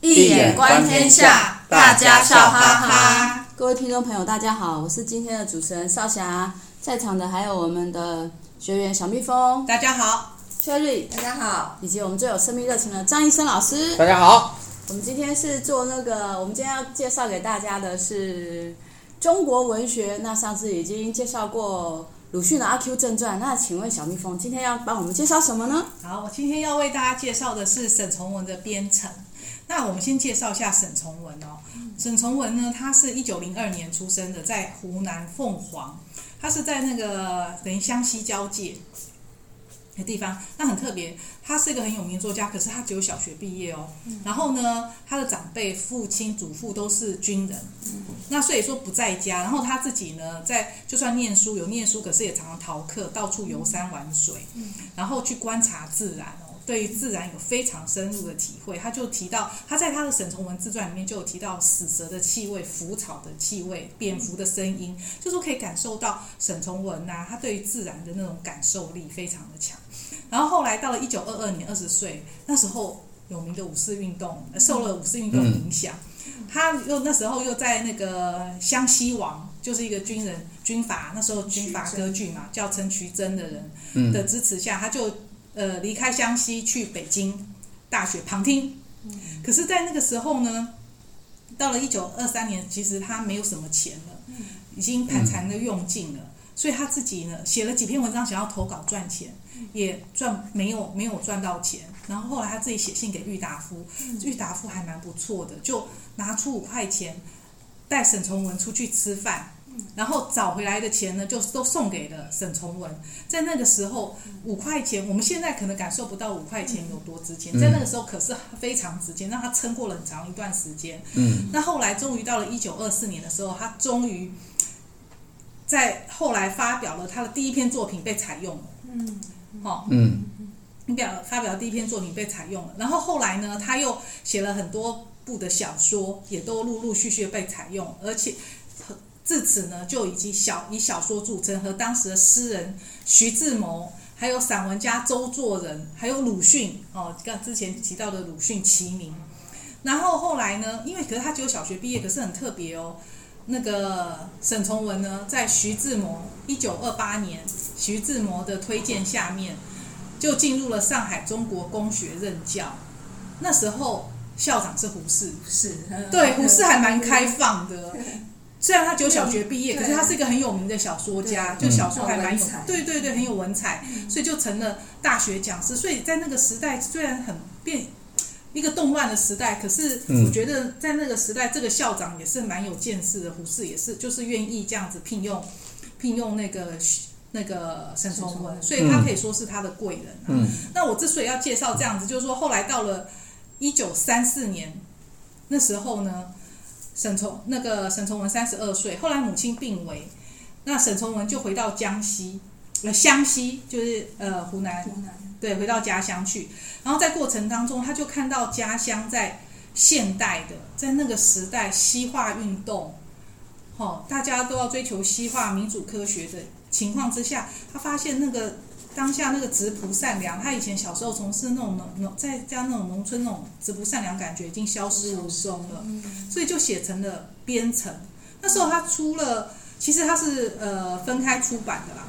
易眼观天下，大家笑哈哈。各位听众朋友，大家好，我是今天的主持人少霞，在场的还有我们的学员小蜜蜂，大家好，Cherry，大家好，以及我们最有生命热情的张医生老师，大家好。我们今天是做那个，我们今天要介绍给大家的是中国文学。那上次已经介绍过鲁迅的《阿 Q 正传》，那请问小蜜蜂今天要帮我们介绍什么呢？好，我今天要为大家介绍的是沈从文的《边城》。那我们先介绍一下沈从文哦。沈从文呢，他是一九零二年出生的，在湖南凤凰，他是在那个等于湘西交界的地方，那很特别。他是一个很有名的作家，可是他只有小学毕业哦。然后呢，他的长辈父亲、祖父都是军人，那所以说不在家。然后他自己呢，在就算念书有念书，可是也常常逃课，到处游山玩水，然后去观察自然哦。对于自然有非常深入的体会，他就提到他在他的《沈从文自传》里面就有提到死蛇的气味、腐草的气味、蝙蝠的声音，就说可以感受到沈从文呐、啊，他对于自然的那种感受力非常的强。然后后来到了一九二二年，二十岁那时候，有名的五四运动受了五四运动影响，他又那时候又在那个湘西王，就是一个军人军阀那时候军阀割据嘛，叫陈渠珍的人的支持下，他就。呃，离开湘西去北京大学旁听，可是，在那个时候呢，到了一九二三年，其实他没有什么钱了，已经盘缠的用尽了，所以他自己呢写了几篇文章，想要投稿赚钱，也赚没有没有赚到钱。然后后来他自己写信给郁达夫，郁达夫还蛮不错的，就拿出五块钱带沈从文出去吃饭。然后找回来的钱呢，就都送给了沈从文。在那个时候，五块钱，我们现在可能感受不到五块钱有多值钱，在那个时候可是非常值钱，让他撑过了很长一段时间。嗯，那后来终于到了一九二四年的时候，他终于在后来发表了他的第一篇作品被采用了。嗯，好，嗯，你表发表的第一篇作品被采用了。然后后来呢，他又写了很多部的小说，也都陆陆续续被采用，而且。自此呢，就以及小以小说著称，和当时的诗人徐志摩，还有散文家周作人，还有鲁迅哦，刚之前提到的鲁迅齐名。然后后来呢，因为可是他只有小学毕业，可是很特别哦。那个沈从文呢，在徐志摩一九二八年徐志摩的推荐下面，就进入了上海中国公学任教。那时候校长是胡适，是，对，胡适还蛮开放的。虽然他只有小学毕业，可是他是一个很有名的小说家，就小说还蛮有，对对对，很有文采，所以就成了大学讲师。所以在那个时代，虽然很变一个动乱的时代，可是我觉得在那个时代，这个校长也是蛮有见识的。胡适也是，就是愿意这样子聘用聘用那个那个沈从文，所以他可以说是他的贵人啊。嗯，那我之所以要介绍这样子，就是说后来到了一九三四年那时候呢。沈从那个沈从文三十二岁，后来母亲病危，那沈从文就回到江西，呃湘西就是呃湖南，湖南对，回到家乡去。然后在过程当中，他就看到家乡在现代的，在那个时代西化运动，哦，大家都要追求西化民主科学的情况之下，他发现那个。当下那个质朴善良，他以前小时候从事那种农农在家那种农村那种质朴善良感觉已经消失无踪了，所以就写成了《编程》。那时候他出了，其实他是呃分开出版的啦，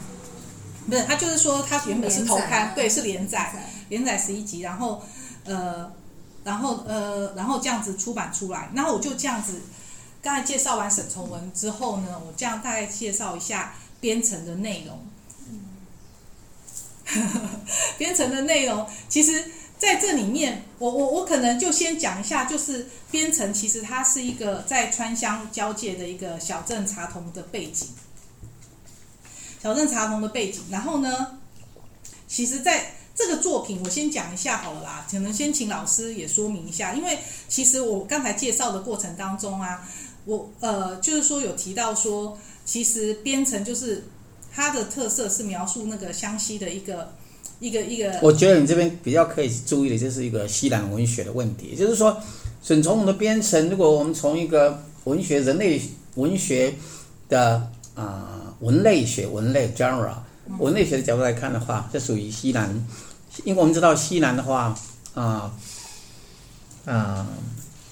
不是，他就是说他原本是头刊，对，是连载，连载十一集，然后呃，然后呃，然后这样子出版出来。然后我就这样子，刚才介绍完沈从文之后呢，我这样大概介绍一下《编程》的内容。编程的内容，其实在这里面，我我我可能就先讲一下，就是编程其实它是一个在川湘交界的一个小镇茶童的背景，小镇茶童的背景。然后呢，其实在这个作品，我先讲一下好了啦，可能先请老师也说明一下，因为其实我刚才介绍的过程当中啊，我呃就是说有提到说，其实编程就是。它的特色是描述那个湘西的一个一个一个。我觉得你这边比较可以注意的就是一个西南文学的问题，就是说沈从文的边城，如果我们从一个文学人类文学的啊、文类学文类 genre 文类学的角度来看的话，这属于西南，因为我们知道西南的话啊啊、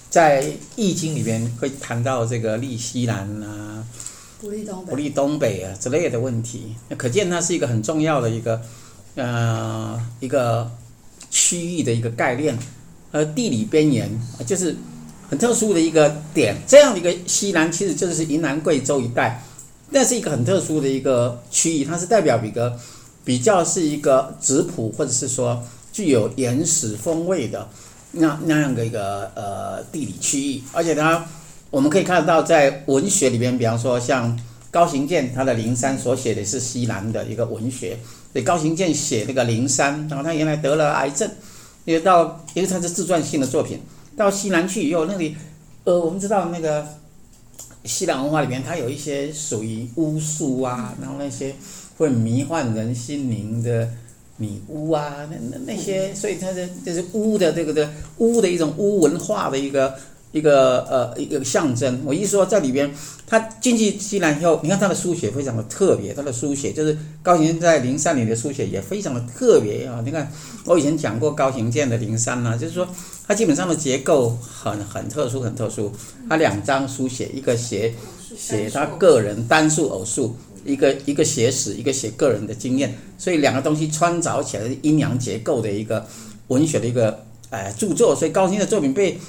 在《易经》里边会谈到这个利西南啊、不利东北、不利东北啊之类的问题，那可见它是一个很重要的一个呃一个区域的一个概念，而地理边缘就是很特殊的一个点。这样的一个西南其实就是云南贵州一带，那是一个很特殊的一个区域，它是代表一个比较是一个质朴或者是说具有原始风味的。那那样的一个呃地理区域，而且它我们可以看得到，在文学里边，比方说像高行健他的《灵山》所写的是西南的一个文学。所以高行健写那个灵山，然后他原来得了癌症，因为到因为他是自传性的作品，到西南去以后，那里呃我们知道那个西南文化里边，它有一些属于巫术啊，然后那些会迷幻人心灵的。女巫啊，那那那些，所以它的就是巫的这个的巫的一种巫文化的一个一个呃一个象征。我一说在里边，他进去西南以后，你看他的书写非常的特别，他的书写就是高行健在灵山里的书写也非常的特别啊。你看我以前讲过高行健的灵山呐、啊，就是说他基本上的结构很很特殊，很特殊。他两张书写，一个写写他个人单数偶数。一个一个写史，一个写个人的经验，所以两个东西穿凿起来是阴阳结构的一个文学的一个呃著作。所以高鑫的作品被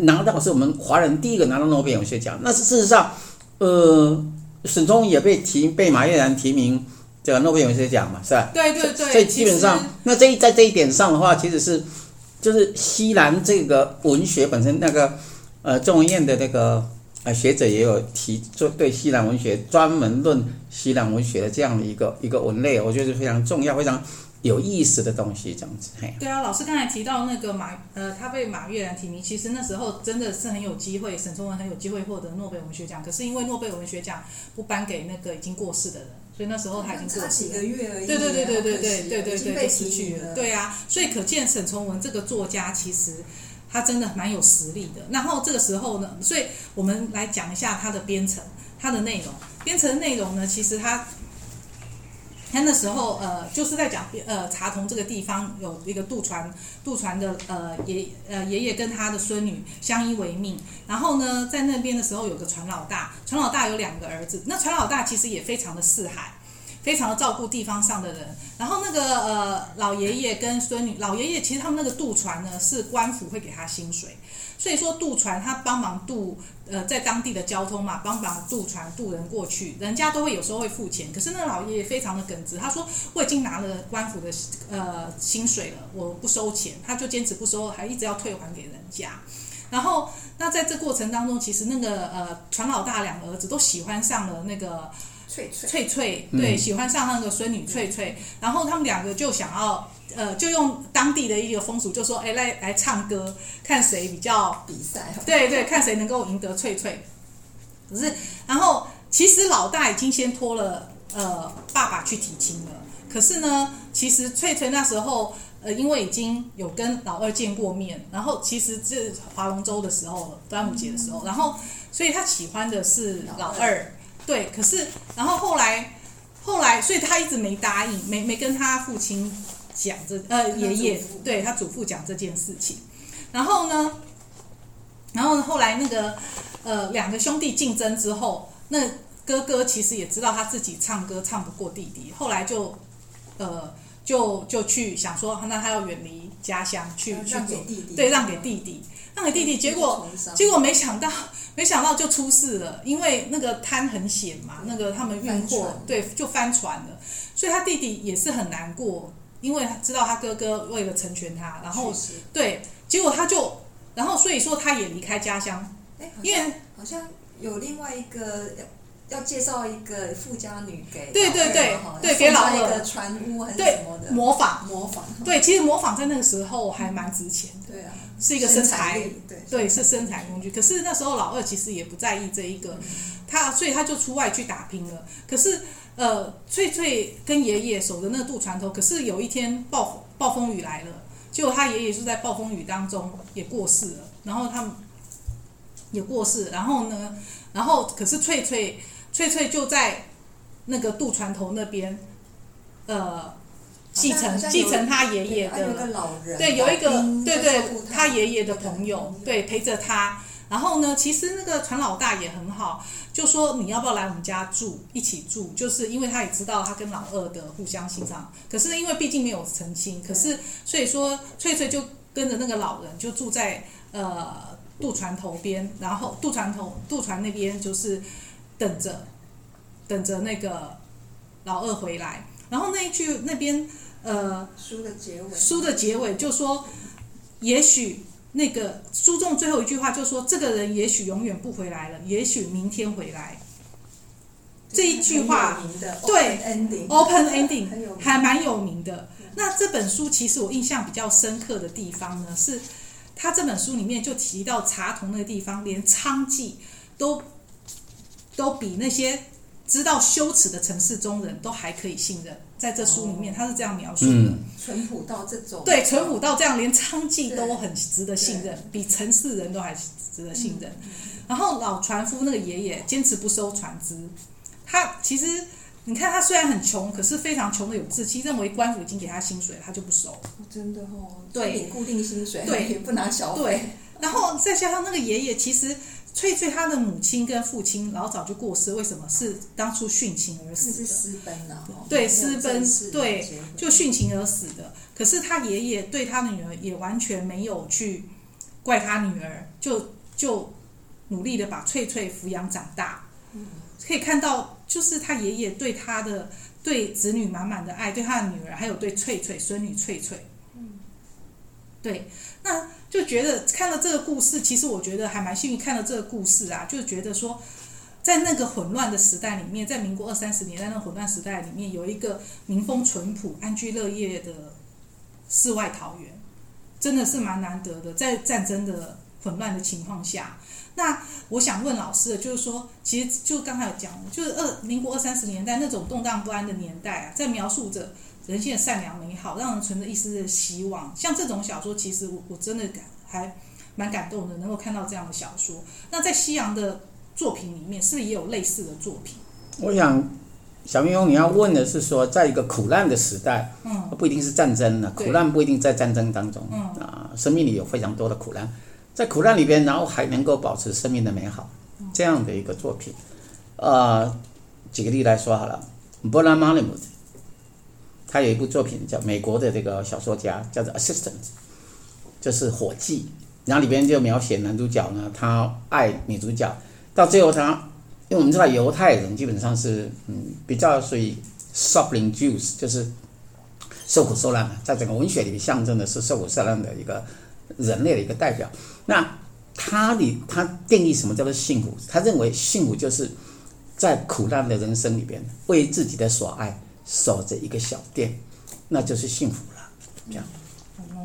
拿到是我们华人第一个拿到诺贝尔文学奖。那是事实上，呃，沈从文也被提被马悦然提名这个诺贝尔文学奖嘛，是吧？对对对。所以基本上，那这一在这一点上的话，其实是就是西南这个文学本身那个呃中文院的那个。啊，学者也有提做对西南文学专门论西南文学的这样的一个一个文类，我觉得是非常重要、非常有意思的东西，这样子。嘿，对啊，老师刚才提到那个马，呃，他被马悦然提名，其实那时候真的是很有机会，沈从文很有机会获得诺贝尔文学奖，可是因为诺贝尔文学奖不颁给那个已经过世的人，所以那时候他已经过世了。几个月而已。对对对对对对对对对，对，被失去了。对啊，所以可见沈从文这个作家其实。他真的蛮有实力的。然后这个时候呢，所以我们来讲一下他的编程，他的内容。编程的内容呢，其实他他那时候呃，就是在讲呃茶桐这个地方有一个渡船，渡船的呃爷呃爷爷跟他的孙女相依为命。然后呢，在那边的时候有个船老大，船老大有两个儿子。那船老大其实也非常的四海。非常的照顾地方上的人，然后那个呃老爷爷跟孙女，老爷爷其实他们那个渡船呢是官府会给他薪水，所以说渡船他帮忙渡呃在当地的交通嘛，帮忙渡船渡人过去，人家都会有时候会付钱，可是那个老爷爷非常的耿直，他说我已经拿了官府的呃薪水了，我不收钱，他就坚持不收，还一直要退还给人家，然后那在这过程当中，其实那个呃船老大两个儿子都喜欢上了那个。翠翠，翠翠，对，喜欢上那个孙女翠翠，然后他们两个就想要，呃，就用当地的一个风俗，就说，哎，来来唱歌，看谁比较比赛，对对，看谁能够赢得翠翠。可是，然后其实老大已经先托了，呃，爸爸去提亲了。可是呢，其实翠翠那时候，呃，因为已经有跟老二见过面，然后其实这划龙舟的时候，端午节的时候，然后所以他喜欢的是老二。对，可是然后后来，后来，所以他一直没答应，没没跟他父亲讲这呃爷爷，对他祖父讲这件事情。然后呢，然后后来那个呃两个兄弟竞争之后，那哥哥其实也知道他自己唱歌唱不过弟弟，后来就呃就就去想说，那他要远离家乡去去让给弟弟，对，让给弟弟，让给弟弟，结果结果没想到。没想到就出事了，因为那个滩很险嘛，那个他们运货对就翻船了，所以他弟弟也是很难过，因为他知道他哥哥为了成全他，然后对，结果他就，然后所以说他也离开家乡，因为好像有另外一个要介绍一个富家女给对对对对给老二一个船屋还是什么的模仿模仿 对，其实模仿在那个时候还蛮值钱的，对啊。是一个生财，对对，是生财工具。可是那时候老二其实也不在意这一个，他所以他就出外去打拼了。可是呃，翠翠跟爷爷守着那渡船头，可是有一天暴暴风雨来了，结果他爷爷就在暴风雨当中也过世了。然后他们也过世，然后呢，然后可是翠翠翠翠就在那个渡船头那边，呃。继承继承他爷爷的，对，有一个对对他爷爷的朋友，对，陪着他。然后呢，其实那个船老大也很好，就说你要不要来我们家住，一起住，就是因为他也知道他跟老二的互相欣赏，可是因为毕竟没有成亲，可是所以说翠翠就跟着那个老人就住在呃渡船头边，然后渡船头渡船那边就是等着等着那个老二回来，然后那一句那边呃。书的结尾，书的结尾就说，也许那个书中最后一句话就说，这个人也许永远不回来了，也许明天回来。这一句话对 open ending 还蛮有名的。那这本书其实我印象比较深刻的地方呢，是他这本书里面就提到茶童那个地方，连娼妓都都比那些知道羞耻的城市中人都还可以信任。在这书里面，他是这样描述的。嗯。淳朴到这种，对，淳朴到这样，连娼妓都很值得信任，比城市人都还值得信任。然后老船夫那个爷爷坚持不收船资，他其实你看他虽然很穷，可是非常穷的有志气，认为官府已经给他薪水了，他就不收。哦真的哦，对。固定薪水，对也不拿小费，对，然后再加上那个爷爷，其实翠翠她的母亲跟父亲老早就过世，为什么？是当初殉情而死的。是私奔了，哦对私奔对就殉情而死的。可是他爷爷对他的女儿也完全没有去怪他女儿，就就努力的把翠翠抚养长大。可以看到，就是他爷爷对他的对子女满满的爱，对他的女儿，还有对翠翠孙女翠翠。对，那就觉得看了这个故事，其实我觉得还蛮幸运，看了这个故事啊，就觉得说。在那个混乱的时代里面，在民国二三十年代那个混乱时代里面，有一个民风淳朴、安居乐业的世外桃源，真的是蛮难得的。在战争的混乱的情况下，那我想问老师的就是说，其实就刚才有讲，就是二民国二三十年代那种动荡不安的年代啊，在描述着人性的善良美好，让人存着一丝的希望。像这种小说，其实我我真的感还蛮感动的，能够看到这样的小说。那在西洋的。作品里面是不是也有类似的作品？我想，小蜜蜂，你要问的是说，在一个苦难的时代，嗯，不一定是战争了，苦难不一定在战争当中，嗯啊，生命里有非常多的苦难，在苦难里边，然后还能够保持生命的美好，这样的一个作品，呃，举个例来说好了，波兰马里姆，他有一部作品叫美国的这个小说家叫做《Assistant》，就是伙计，然后里边就描写男主角呢，他爱女主角。到最后他，因为我们知道犹太人基本上是嗯比较属于 suffering Jews，就是受苦受难的，在整个文学里面象征的是受苦受难的一个人类的一个代表。那他里他定义什么叫做幸福？他认为幸福就是在苦难的人生里边，为自己的所爱守着一个小店，那就是幸福了。这样，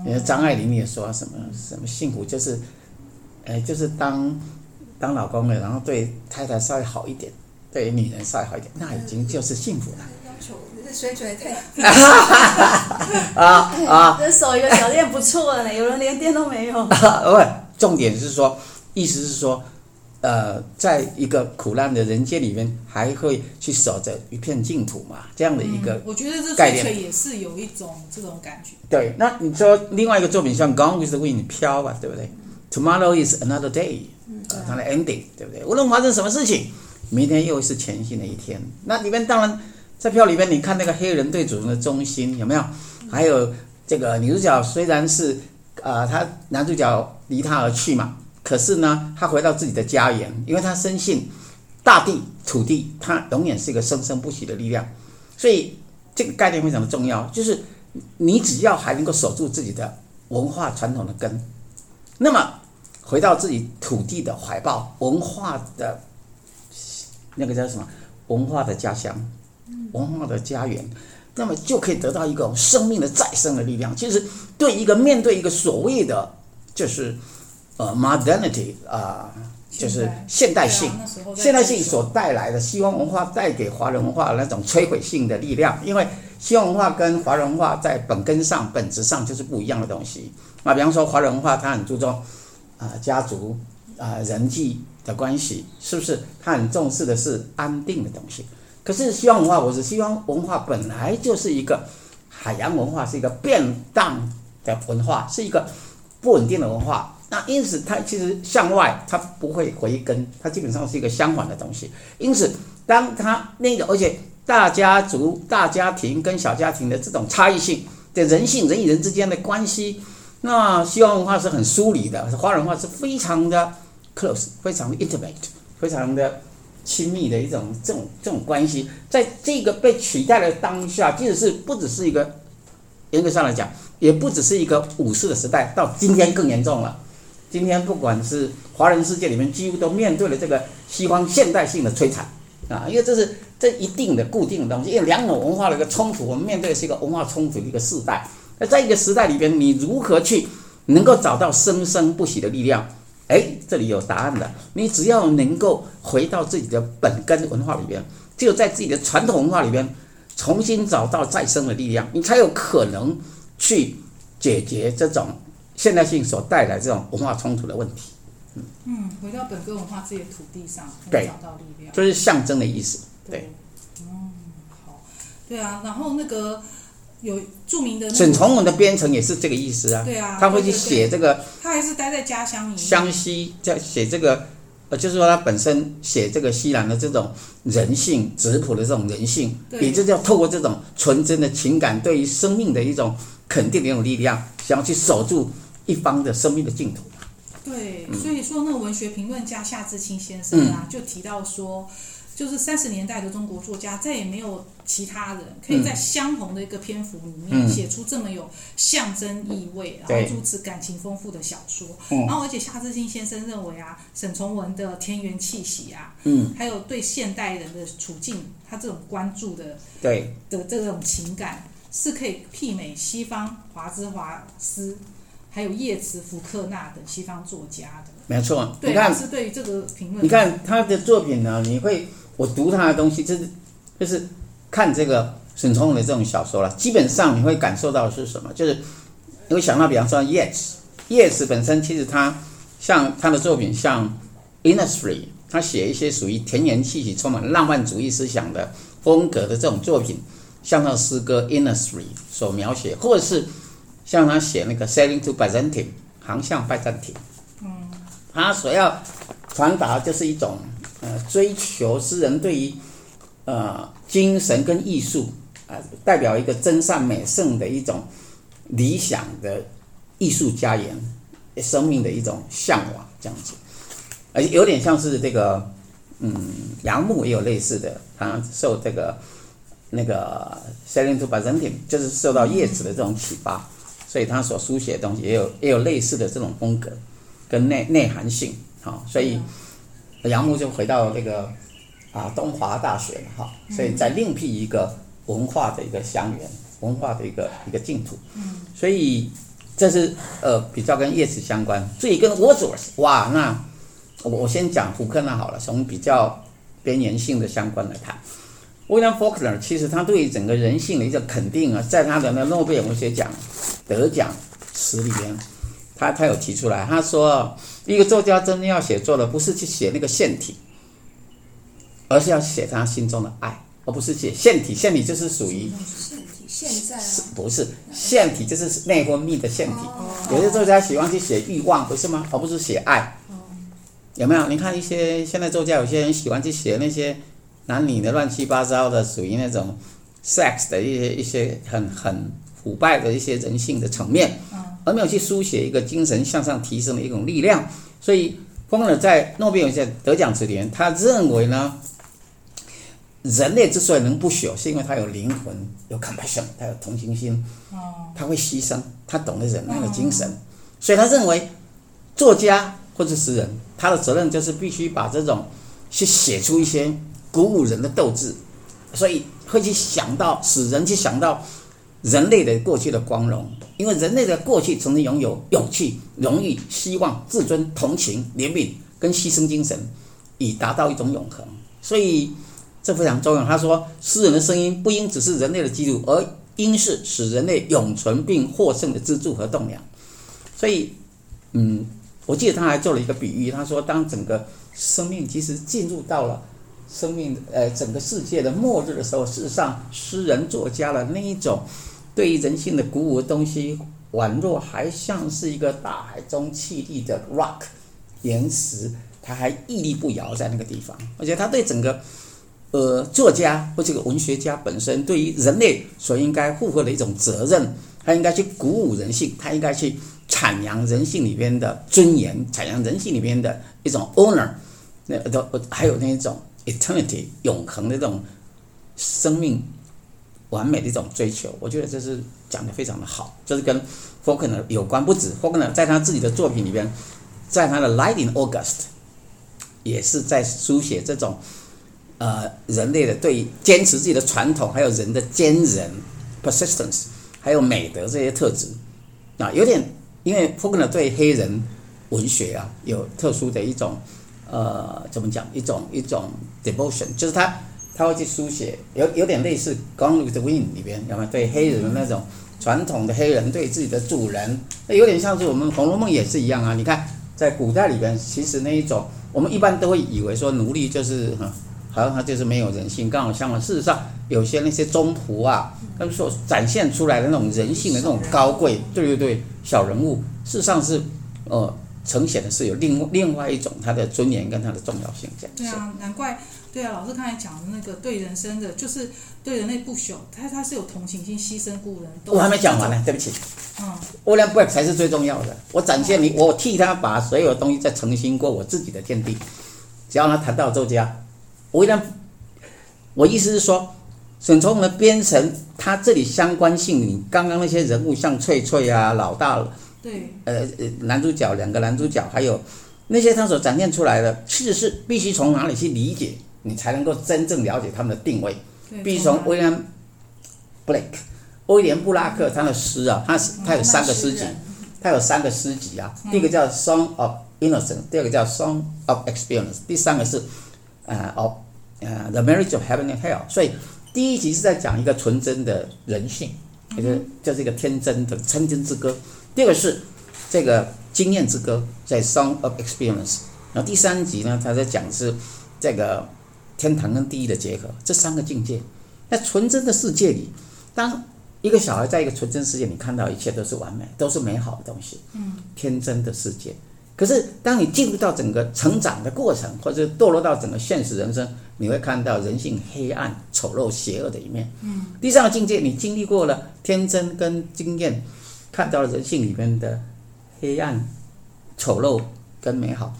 因为张爱玲也说什么什么幸福就是，哎，就是当。当老公了，然后对太太稍微好一点，对女人稍微好一点，那已经就是幸福了。要求这水准也太啊 啊！这守一个小店不错了呢，有人连店都没有。不，重点是说，意思是说，呃，在一个苦难的人间里面，还会去守着一片净土嘛？这样的一个、嗯，我觉得这概念也是有一种这种感觉。对，那你说另外一个作品像《Gone with the Wind》飘吧，对不对？Tomorrow is another day。呃，它的 ending 对不对？无论发生什么事情，明天又是全新的一天。那里面当然，在票里面，你看那个黑人对主人的忠心有没有？还有这个女主角虽然是啊、呃，他男主角离她而去嘛，可是呢，他回到自己的家园，因为他深信大地土地，它永远是一个生生不息的力量。所以这个概念非常的重要，就是你只要还能够守住自己的文化传统的根，那么。回到自己土地的怀抱，文化的，那个叫什么？文化的家乡，文化的家园，那么就可以得到一个生命的再生的力量。其实，对一个面对一个所谓的就是呃 modernity 啊、呃，就是现代性，现代性所带来的西方文化带给华人文化那种摧毁性的力量。因为西方文化跟华人文化在本根上、本质上就是不一样的东西。那，比方说华人文化，它很注重。啊，家族啊，人际的关系是不是？他很重视的是安定的东西。可是西方文化我是，西方文化本来就是一个海洋文化是一个变动的文化，是一个不稳定的文化。那因此，它其实向外它不会回根，它基本上是一个相反的东西。因此，当它那个而且大家族、大家庭跟小家庭的这种差异性的人性、人与人之间的关系，那西方文化是很疏离的，华人文化是非常的 close、非常的 intimate、非常的亲密的一种这种这种关系。在这个被取代的当下，即使是不只是一个严格上来讲，也不只是一个武士的时代，到今天更严重了。今天不管是华人世界里面，几乎都面对了这个西方现代性的摧残啊，因为这是这一定的固定的东西，因为两种文化的一个冲突，我们面对的是一个文化冲突的一个时代。那在一个时代里边，你如何去能够找到生生不息的力量？哎，这里有答案的。你只要能够回到自己的本根文化里边，只有在自己的传统文化里边重新找到再生的力量，你才有可能去解决这种。现代性所带来这种文化冲突的问题，嗯，嗯，回到本根文化这些土地上，对，找到力量，就是象征的意思，对，嗯，好，对啊，然后那个有著名的沈从文的编程也是这个意思啊，对啊，他会去写这个，他还是待在家乡里面，湘西在写这个，呃，就是说他本身写这个西兰的这种人性质朴的这种人性，也就是要透过这种纯真的情感，对于生命的一种肯定的一种力量，想要去守住。一方的生命的净土。对，所以说那个文学评论家夏志清先生啊，就提到说，就是三十年代的中国作家再也没有其他人可以在相同的一个篇幅里面写出这么有象征意味，然后如此感情丰富的小说。然后，而且夏志清先生认为啊，沈从文的田园气息啊，嗯，还有对现代人的处境，他这种关注的，对的这种情感，是可以媲美西方华兹华斯。还有叶茨、福克纳等西方作家的，没错。对，你看，是对于这个评论，你看他的作品呢，你会我读他的东西，就是就是看这个沈从文的这种小说了。基本上你会感受到的是什么？就是你会想到，比方说叶茨，叶茨本身其实他像他的作品，像 Innisfree，他写一些属于田园气息、充满浪漫主义思想的风格的这种作品，像他的诗歌 Innisfree 所描写，或者是。像他写那个《Sailing to Byzantium》，航向拜占庭，嗯，他所要传达就是一种呃追求诗人对于呃精神跟艺术啊、代表一个真善美圣的一种理想的艺术家园生命的一种向往这样子，而有点像是这个嗯杨牧也有类似的，他受这个那个《Sailing to Byzantium》就是受到叶子的这种启发。所以他所书写的东西也有也有类似的这种风格，跟内内涵性，好，所以杨牧就回到那个啊东华大学了哈，所以再另辟一个文化的一个乡园，文化的一个一个净土，所以这是呃比较跟叶子相关，所以跟 Wordsworth 哇，那我我先讲福克纳好了，从比较边缘性的相关来谈。威廉·福克纳其实他对于整个人性的一个肯定啊，在他的那诺贝尔文学奖得奖词里边，他他有提出来，他说一个作家真正要写作的不是去写那个腺体，而是要写他心中的爱，而不是写腺体。腺体就是属于腺体，现在是不是腺体就是内分泌的腺体。有些作家喜欢去写欲望，不是吗？而不是写爱。有没有？你看一些现在作家，有些人喜欢去写那些。男女的乱七八糟的，属于那种 sex 的一些一些很很腐败的一些人性的层面，而没有去书写一个精神向上提升的一种力量。所以，风尔在诺贝尔文学得奖之前，他认为呢，人类之所以能不朽，是因为他有灵魂，有 compassion，他有同情心，他会牺牲，他懂得忍耐的精神。所以他认为，作家或者诗人，他的责任就是必须把这种去写出一些。鼓舞人的斗志，所以会去想到，使人去想到人类的过去的光荣，因为人类的过去曾经拥有勇气、荣誉、希望、自尊、同情、怜悯跟牺牲精神，以达到一种永恒。所以这非常重要。他说，诗人的声音不应只是人类的记录，而应是使人类永存并获胜的支柱和栋梁。所以，嗯，我记得他还做了一个比喻，他说，当整个生命其实进入到了。生命呃，整个世界的末日的时候，事实上，诗人作家的那一种对于人性的鼓舞的东西，宛若还像是一个大海中气力的 rock 岩石，它还屹立不摇在那个地方。而且他对整个呃作家或这个文学家本身，对于人类所应该负荷的一种责任，他应该去鼓舞人性，他应该去阐扬人性里边的尊严，阐扬人性里边的一种 honor，那都还有那一种 eternity 永恒的这种生命。完美的一种追求，我觉得这是讲得非常的好，这是跟 Faulkner 有关。不止 Faulkner 在他自己的作品里边，在他的《Light in August》也是在书写这种呃人类的对坚持自己的传统，还有人的坚韧 （persistence），还有美德这些特质啊，有点因为 Faulkner 对黑人文学啊有特殊的一种呃怎么讲一种一种 devotion，就是他。他会去书写，有有点类似《Gone with the Wind》里边，有没有对黑人的那种传统的黑人对自己的主人，那有点像是我们《红楼梦》也是一样啊。你看，在古代里边，其实那一种我们一般都会以为说奴隶就是哈，好像他就是没有人性，刚好相反。事实上，有些那些宗仆啊，他们所展现出来的那种人性的那种高贵，对对对，小人物，事实上是呃呈现的是有另另外一种他的尊严跟他的重要性这样。对啊，难怪。对啊，老师刚才讲的那个对人生的，就是对人类不朽，他他是有同情心，牺牲故人。我还没讲完呢，对不起。嗯，William Blake 才是最重要的。我展现你，我替他把所有东西再重新过我自己的天地。只要他谈到周家，William，我意思是说，沈从文的编程，他这里相关性，你刚刚那些人物像翠翠啊、老大，对，呃呃，男主角两个男主角，还有那些他所展现出来的，其实是必须从哪里去理解。你才能够真正了解他们的定位。必须从威廉·布莱克、威廉·布拉克他的诗啊，他是他有三个诗集，他有三个诗集啊。第一个叫《Song of Innocence》，第二个叫《Song of Experience》，第三个是呃，of 呃，《The Marriage of Heaven and Hell》。所以第一集是在讲一个纯真的人性，就是就是一个天真的天真之歌。第二个是这个经验之歌，在《Song of Experience》。然后第三集呢，他在讲是这个。天堂跟地狱的结合，这三个境界，在纯真的世界里，当一个小孩在一个纯真世界，你看到一切都是完美，都是美好的东西，嗯，天真的世界。可是当你进入到整个成长的过程，或者堕落到整个现实人生，你会看到人性黑暗、丑陋、邪恶的一面。嗯，第三个境界，你经历过了天真跟经验，看到了人性里面的黑暗、丑陋跟美好，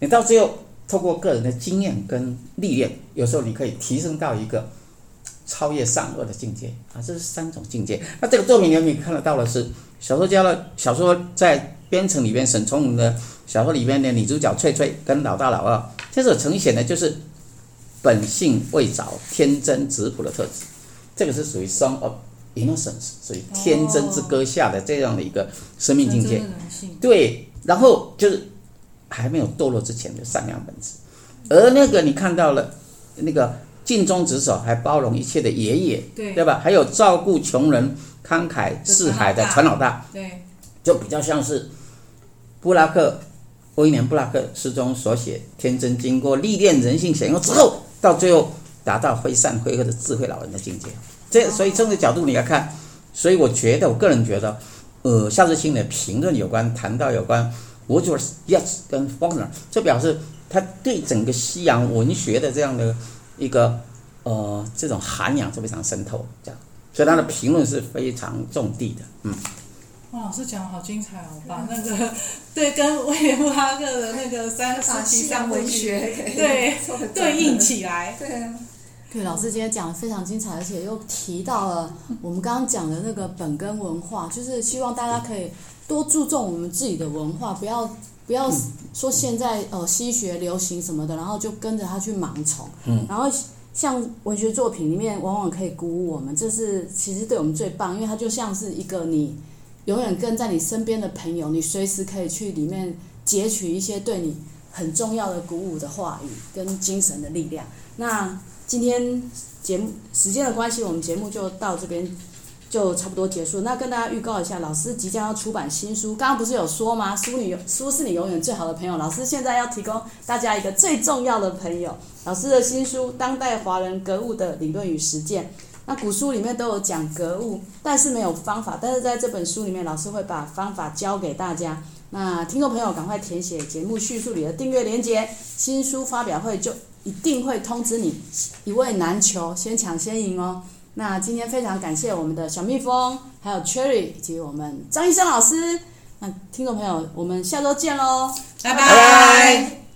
你到最后。透过个人的经验跟历练，有时候你可以提升到一个超越善恶的境界啊！这是三种境界。那这个作品里面你看得到的是小说家的小说在编程里边，沈从文的小说里边的女主角翠翠跟老大老二，这所呈现的就是本性未着、天真质朴的特质。这个是属于《Song of Innocence》，属于天真之歌下的这样的一个生命境界。对，然后就是。还没有堕落之前的善良本质，而那个你看到了，那个尽忠职守还包容一切的爷爷，对对吧？还有照顾穷人、慷慨四海的船老大，对，就比较像是布拉克威廉布拉克诗中所写，天真经过历练人性险恶之后，到最后达到非善非恶的智慧老人的境界。这所以从这个角度你来看，所以我觉得我个人觉得，呃，夏志清的评论有关谈到有关。我就是 Yes 跟 Faulkner，这表示他对整个西洋文学的这样的一个呃这种涵养是非常渗透，这样，所以他的评论是非常重地的，嗯。哇，老师讲的好精彩哦，把那个对跟威廉布拉克的那个三个时期三文学对 对应起来，对啊，对，老师今天讲的非常精彩，而且又提到了我们刚刚讲的那个本根文化，就是希望大家可以。多注重我们自己的文化，不要不要说现在呃西学流行什么的，然后就跟着他去盲从。嗯，然后像文学作品里面，往往可以鼓舞我们，这是其实对我们最棒，因为它就像是一个你永远跟在你身边的朋友，你随时可以去里面截取一些对你很重要的鼓舞的话语跟精神的力量。那今天节目时间的关系，我们节目就到这边。就差不多结束。那跟大家预告一下，老师即将要出版新书。刚刚不是有说吗？书你书是你永远最好的朋友。老师现在要提供大家一个最重要的朋友。老师的新书《当代华人格物的理论与实践》，那古书里面都有讲格物，但是没有方法。但是在这本书里面，老师会把方法教给大家。那听众朋友，赶快填写节目叙述里的订阅链接，新书发表会就一定会通知你，一位难求，先抢先赢哦。那今天非常感谢我们的小蜜蜂，还有 Cherry 以及我们张医生老师。那听众朋友，我们下周见喽，拜拜。拜拜。